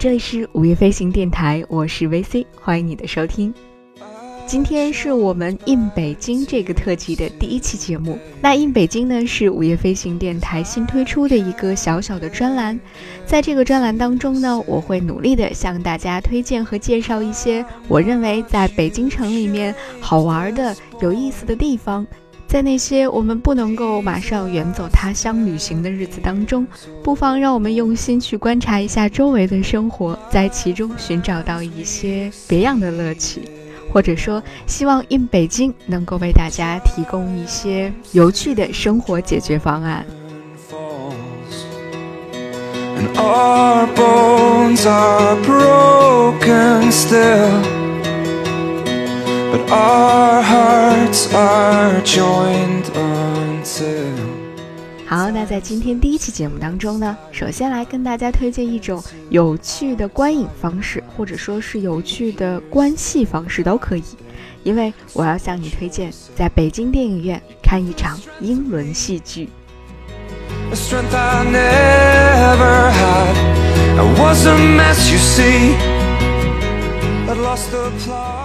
这里是午夜飞行电台，我是 VC，欢迎你的收听。今天是我们 in 北京这个特辑的第一期节目。那 in 北京呢，是午夜飞行电台新推出的一个小小的专栏。在这个专栏当中呢，我会努力的向大家推荐和介绍一些我认为在北京城里面好玩的、有意思的地方。在那些我们不能够马上远走他乡旅行的日子当中，不妨让我们用心去观察一下周围的生活，在其中寻找到一些别样的乐趣。或者说，希望 in 北京能够为大家提供一些有趣的生活解决方案。好，那在今天第一期节目当中呢，首先来跟大家推荐一种有趣的观影方式，或者说是有趣的关系方式都可以，因为我要向你推荐在北京电影院看一场英伦戏剧。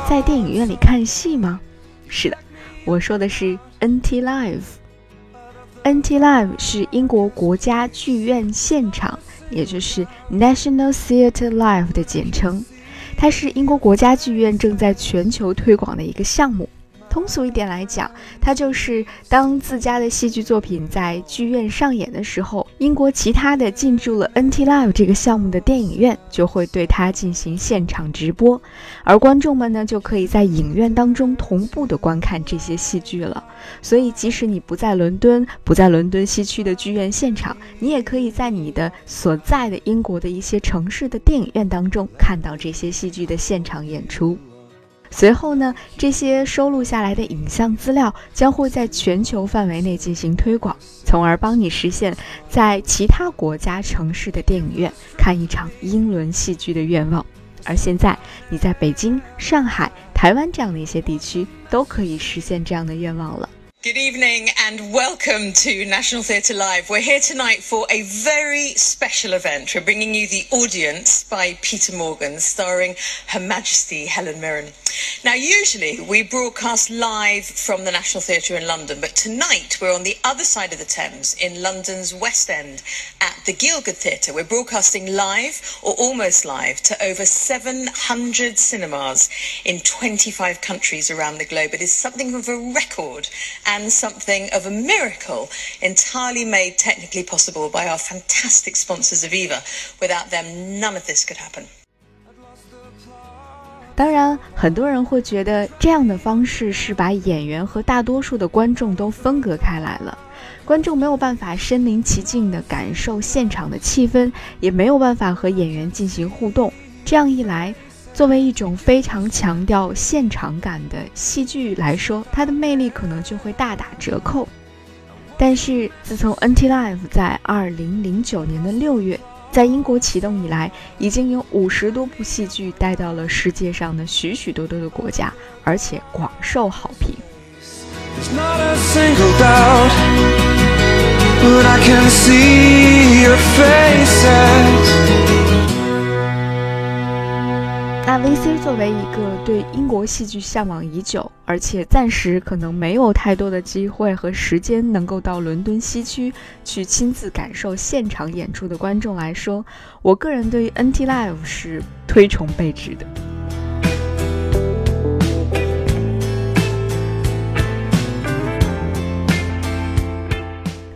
在电影院里看戏吗？是的，我说的是 NT Live。NT Live 是英国国家剧院现场，也就是 National Theatre Live 的简称。它是英国国家剧院正在全球推广的一个项目。通俗一点来讲，它就是当自家的戏剧作品在剧院上演的时候，英国其他的进驻了 NT Live 这个项目的电影院就会对它进行现场直播，而观众们呢就可以在影院当中同步的观看这些戏剧了。所以，即使你不在伦敦，不在伦敦西区的剧院现场，你也可以在你的所在的英国的一些城市的电影院当中看到这些戏剧的现场演出。随后呢，这些收录下来的影像资料将会在全球范围内进行推广，从而帮你实现在其他国家城市的电影院看一场英伦戏剧的愿望。而现在，你在北京、上海、台湾这样的一些地区都可以实现这样的愿望了。Good evening and welcome to National Theatre Live. We're here tonight for a very special event. We're bringing you The Audience by Peter Morgan, starring Her Majesty Helen Mirren. Now, usually we broadcast live from the National Theatre in London, but tonight we're on the other side of the Thames in London's West End at the Gielgud Theatre. We're broadcasting live or almost live to over 700 cinemas in 25 countries around the globe. It is something of a record. and and something of a miracle entirely made technically possible by our fantastic sponsors of Eva. Without them, none of this could happen. 当然，很多人会觉得这样的方式是把演员和大多数的观众都分隔开来了，观众没有办法身临其境地感受现场的气氛，也没有办法和演员进行互动。这样一来，作为一种非常强调现场感的戏剧来说，它的魅力可能就会大打折扣。但是，自从 NT Live 在2009年的六月在英国启动以来，已经有五十多部戏剧带到了世界上的许许多多的国家，而且广受好评。那 VC 作为一个对英国戏剧向往已久，而且暂时可能没有太多的机会和时间能够到伦敦西区去亲自感受现场演出的观众来说，我个人对于 NT Live 是推崇备至的。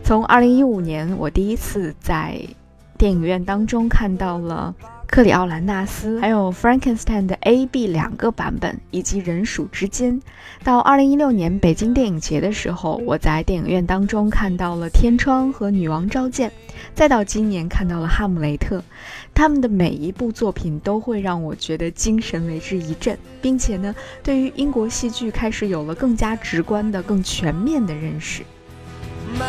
从2015年我第一次在电影院当中看到了。克里奥兰纳斯，还有 Frankenstein 的 A、B 两个版本，以及人鼠之间。到二零一六年北京电影节的时候，我在电影院当中看到了天窗和女王召见。再到今年看到了哈姆雷特，他们的每一部作品都会让我觉得精神为之一振，并且呢，对于英国戏剧开始有了更加直观的、更全面的认识。英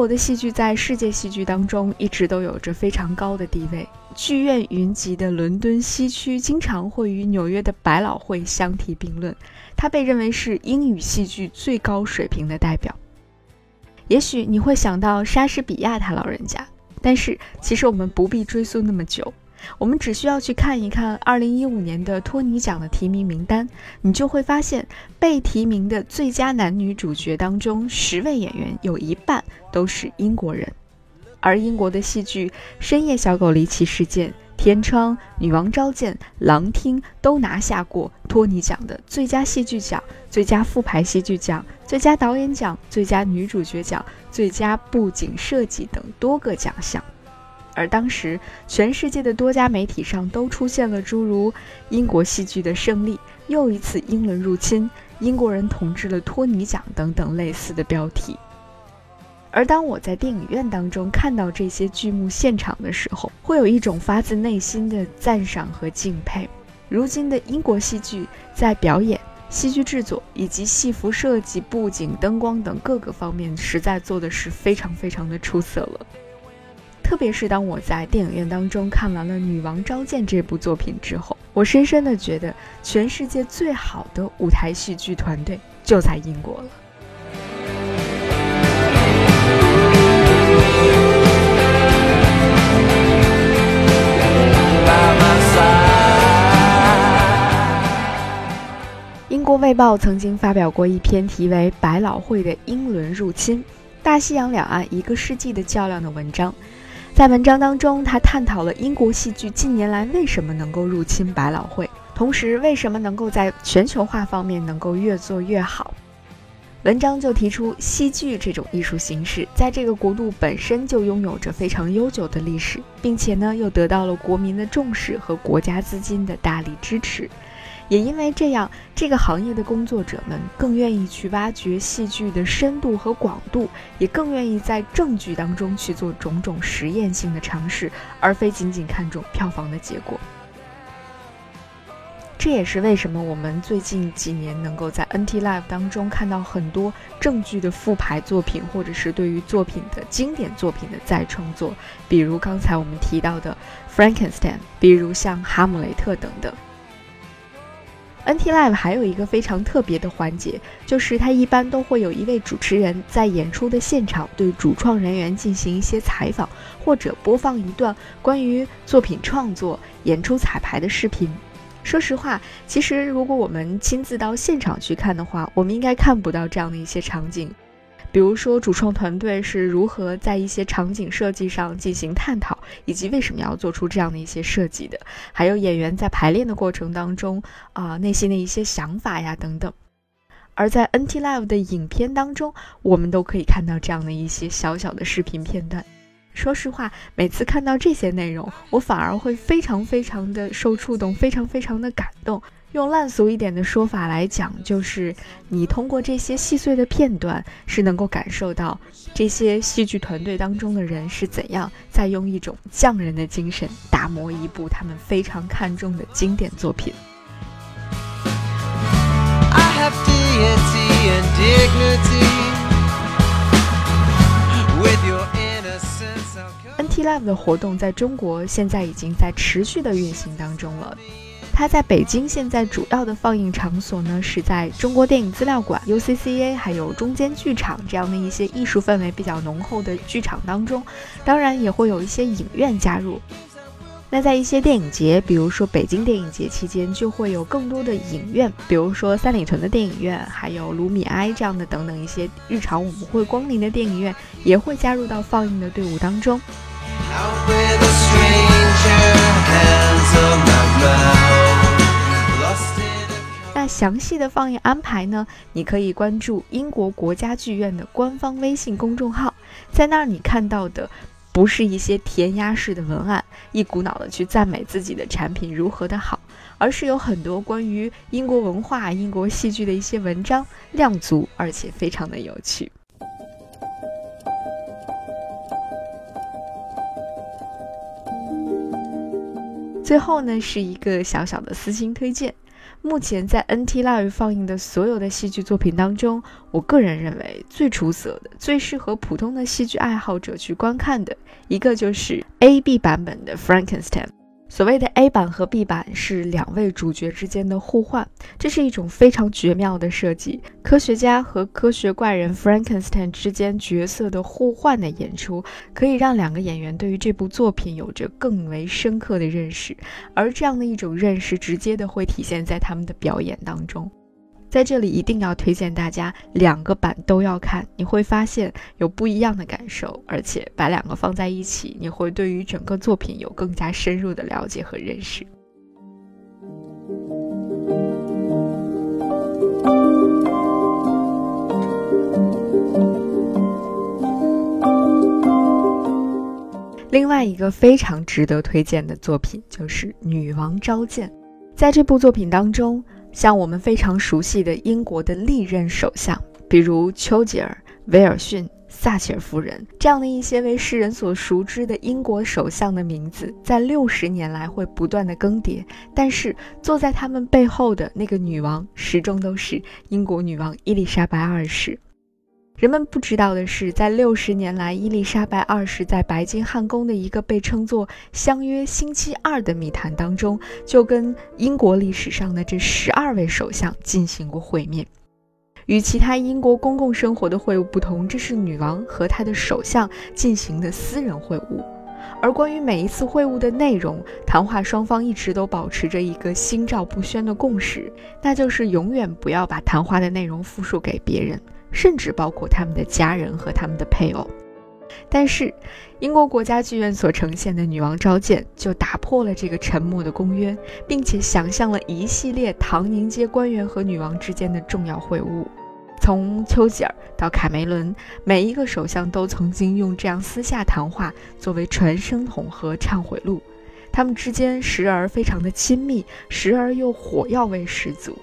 我的戏剧在世界戏剧当中一直都有着非常高的地位，剧院云集的伦敦西区经常会与纽约的百老汇相提并论，它被认为是英语戏剧最高水平的代表。也许你会想到莎士比亚他老人家，但是其实我们不必追溯那么久。我们只需要去看一看2015年的托尼奖的提名名单，你就会发现被提名的最佳男女主角当中，十位演员有一半都是英国人。而英国的戏剧《深夜小狗离奇事件》《天窗》《女王召见》《狼厅》都拿下过托尼奖的最佳戏剧奖、最佳复排戏剧奖、最佳导演奖、最佳女主角奖、最佳布景设计等多个奖项。而当时，全世界的多家媒体上都出现了诸如“英国戏剧的胜利”“又一次英伦入侵”“英国人统治了托尼奖”等等类似的标题。而当我在电影院当中看到这些剧目现场的时候，会有一种发自内心的赞赏和敬佩。如今的英国戏剧在表演、戏剧制作以及戏服设计、布景、灯光等各个方面，实在做的是非常非常的出色了。特别是当我在电影院当中看完了《女王召见》这部作品之后，我深深的觉得，全世界最好的舞台戏剧团队就在英国了。英国《卫报》曾经发表过一篇题为《百老汇的英伦入侵：大西洋两岸一个世纪的较量》的文章。在文章当中，他探讨了英国戏剧近年来为什么能够入侵百老汇，同时为什么能够在全球化方面能够越做越好。文章就提出，戏剧这种艺术形式在这个国度本身就拥有着非常悠久的历史，并且呢又得到了国民的重视和国家资金的大力支持。也因为这样，这个行业的工作者们更愿意去挖掘戏剧的深度和广度，也更愿意在正剧当中去做种种实验性的尝试，而非仅仅看重票房的结果。这也是为什么我们最近几年能够在 NT Live 当中看到很多正剧的复排作品，或者是对于作品的经典作品的再创作，比如刚才我们提到的 Frankenstein，比如像哈姆雷特等等。NT Live 还有一个非常特别的环节，就是它一般都会有一位主持人在演出的现场对主创人员进行一些采访，或者播放一段关于作品创作、演出彩排的视频。说实话，其实如果我们亲自到现场去看的话，我们应该看不到这样的一些场景。比如说，主创团队是如何在一些场景设计上进行探讨，以及为什么要做出这样的一些设计的，还有演员在排练的过程当中啊内心的一些想法呀等等。而在 NT Live 的影片当中，我们都可以看到这样的一些小小的视频片段。说实话，每次看到这些内容，我反而会非常非常的受触动，非常非常的感动。用烂俗一点的说法来讲，就是你通过这些细碎的片段，是能够感受到这些戏剧团队当中的人是怎样在用一种匠人的精神打磨一部他们非常看重的经典作品。NT Live 的活动在中国现在已经在持续的运行当中了。它在北京现在主要的放映场所呢，是在中国电影资料馆、UCCA，还有中间剧场这样的一些艺术氛围比较浓厚的剧场当中，当然也会有一些影院加入。那在一些电影节，比如说北京电影节期间，就会有更多的影院，比如说三里屯的电影院，还有卢米埃这样的等等一些日常我们会光临的电影院，也会加入到放映的队伍当中。详细的放映安排呢？你可以关注英国国家剧院的官方微信公众号，在那儿你看到的不是一些填鸭式的文案，一股脑的去赞美自己的产品如何的好，而是有很多关于英国文化、英国戏剧的一些文章，量足而且非常的有趣。最后呢，是一个小小的私心推荐。目前在 NT Live 放映的所有的戏剧作品当中，我个人认为最出色的、最适合普通的戏剧爱好者去观看的一个就是 A B 版本的 Frankenstein。所谓的 A 版和 B 版是两位主角之间的互换，这是一种非常绝妙的设计。科学家和科学怪人 Frankenstein 之间角色的互换的演出，可以让两个演员对于这部作品有着更为深刻的认识，而这样的一种认识，直接的会体现在他们的表演当中。在这里一定要推荐大家两个版都要看，你会发现有不一样的感受，而且把两个放在一起，你会对于整个作品有更加深入的了解和认识。另外一个非常值得推荐的作品就是《女王召见》，在这部作品当中。像我们非常熟悉的英国的历任首相，比如丘吉尔、威尔逊、撒切尔夫人这样的一些为世人所熟知的英国首相的名字，在六十年来会不断的更迭，但是坐在他们背后的那个女王，始终都是英国女王伊丽莎白二世。人们不知道的是，在六十年来，伊丽莎白二世在白金汉宫的一个被称作“相约星期二”的密谈当中，就跟英国历史上的这十二位首相进行过会面。与其他英国公共生活的会晤不同，这是女王和她的首相进行的私人会晤。而关于每一次会晤的内容，谈话双方一直都保持着一个心照不宣的共识，那就是永远不要把谈话的内容复述给别人。甚至包括他们的家人和他们的配偶，但是英国国家剧院所呈现的《女王召见》就打破了这个沉默的公约，并且想象了一系列唐宁街官员和女王之间的重要会晤。从丘吉尔到卡梅伦，每一个首相都曾经用这样私下谈话作为传声筒和忏悔录，他们之间时而非常的亲密，时而又火药味十足。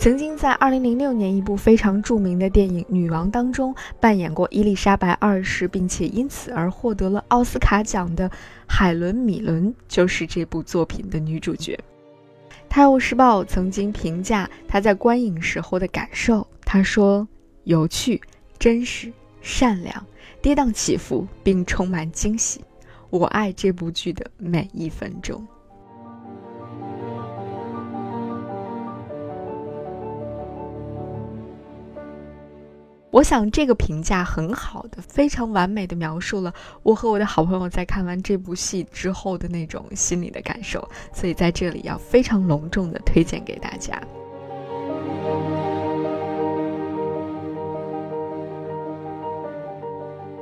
曾经在2006年一部非常著名的电影《女王》当中扮演过伊丽莎白二世，并且因此而获得了奥斯卡奖的海伦·米伦就是这部作品的女主角。《泰晤士报》曾经评价她在观影时候的感受，她说：“有趣、真实、善良、跌宕起伏，并充满惊喜。我爱这部剧的每一分钟。”我想这个评价很好的，非常完美的描述了我和我的好朋友在看完这部戏之后的那种心理的感受，所以在这里要非常隆重的推荐给大家。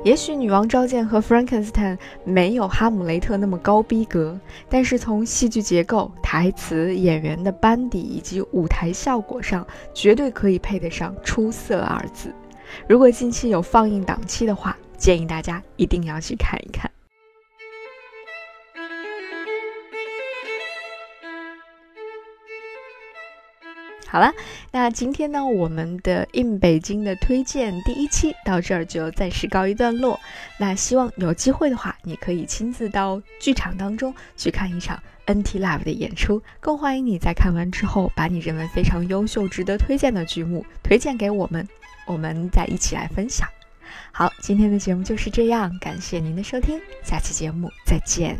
也许《女王召见》和《Frankenstein》没有《哈姆雷特》那么高逼格，但是从戏剧结构、台词、演员的班底以及舞台效果上，绝对可以配得上“出色”二字。如果近期有放映档期的话，建议大家一定要去看一看。好了，那今天呢，我们的 in 北京的推荐第一期到这儿就暂时告一段落。那希望有机会的话，你可以亲自到剧场当中去看一场 NT Live 的演出。更欢迎你在看完之后，把你认为非常优秀、值得推荐的剧目推荐给我们。我们再一起来分享。好，今天的节目就是这样，感谢您的收听，下期节目再见。